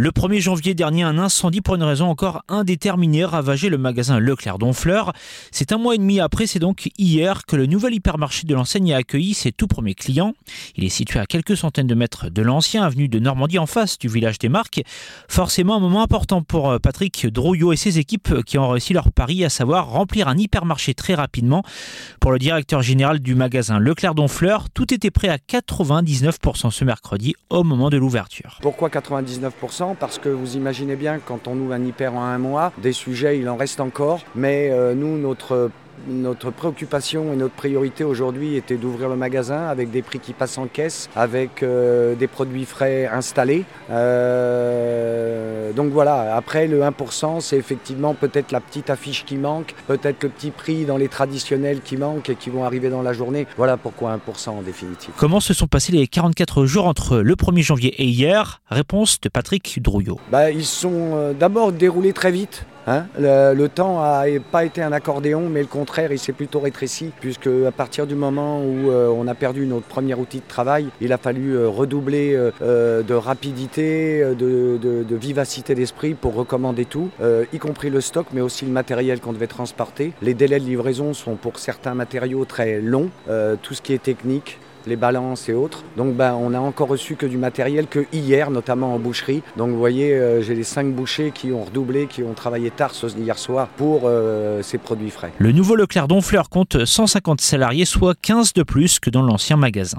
Le 1er janvier dernier, un incendie pour une raison encore indéterminée ravageait le magasin Leclerc d'Honfleur. C'est un mois et demi après, c'est donc hier que le nouvel hypermarché de l'enseigne a accueilli ses tout premiers clients. Il est situé à quelques centaines de mètres de l'ancien avenue de Normandie en face du village des Marques. Forcément un moment important pour euh, Patrick Drouillot et ses équipes qui ont réussi leur pari, à savoir remplir un hypermarché très rapidement. Pour le directeur général du magasin Leclerc d'Honfleur, tout était prêt à 99% ce mercredi au moment de l'ouverture. Pourquoi 99% parce que vous imaginez bien quand on ouvre un hyper en un mois, des sujets il en reste encore, mais euh, nous notre notre préoccupation et notre priorité aujourd'hui était d'ouvrir le magasin avec des prix qui passent en caisse, avec euh, des produits frais installés. Euh, donc voilà, après le 1%, c'est effectivement peut-être la petite affiche qui manque, peut-être le petit prix dans les traditionnels qui manquent et qui vont arriver dans la journée. Voilà pourquoi 1% en définitive. Comment se sont passés les 44 jours entre le 1er janvier et hier? Réponse de Patrick Drouillot. Bah, ils sont d'abord déroulés très vite. Hein, le, temps n'a pas été un accordéon, mais le contraire, il s'est plutôt rétréci, puisque à partir du moment où euh, on a perdu notre premier outil de travail, il a fallu euh, redoubler euh, de rapidité, de, vivacité d'esprit pour recommander tout, y compris le stock, mais aussi le matériel qu'on devait transporter. Les délais de livraison sont pour certains matériaux très longs, tout ce qui est technique, les balances et autres. Donc ben, on n'a encore reçu que du matériel que hier, notamment en boucherie. Donc vous voyez, euh, j'ai les cinq bouchers qui ont redoublé, qui ont travaillé tard hier soir pour euh, ces produits frais. Le nouveau Leclerc d'Honfleur compte 150 salariés, soit 15 de plus que dans l'ancien magasin.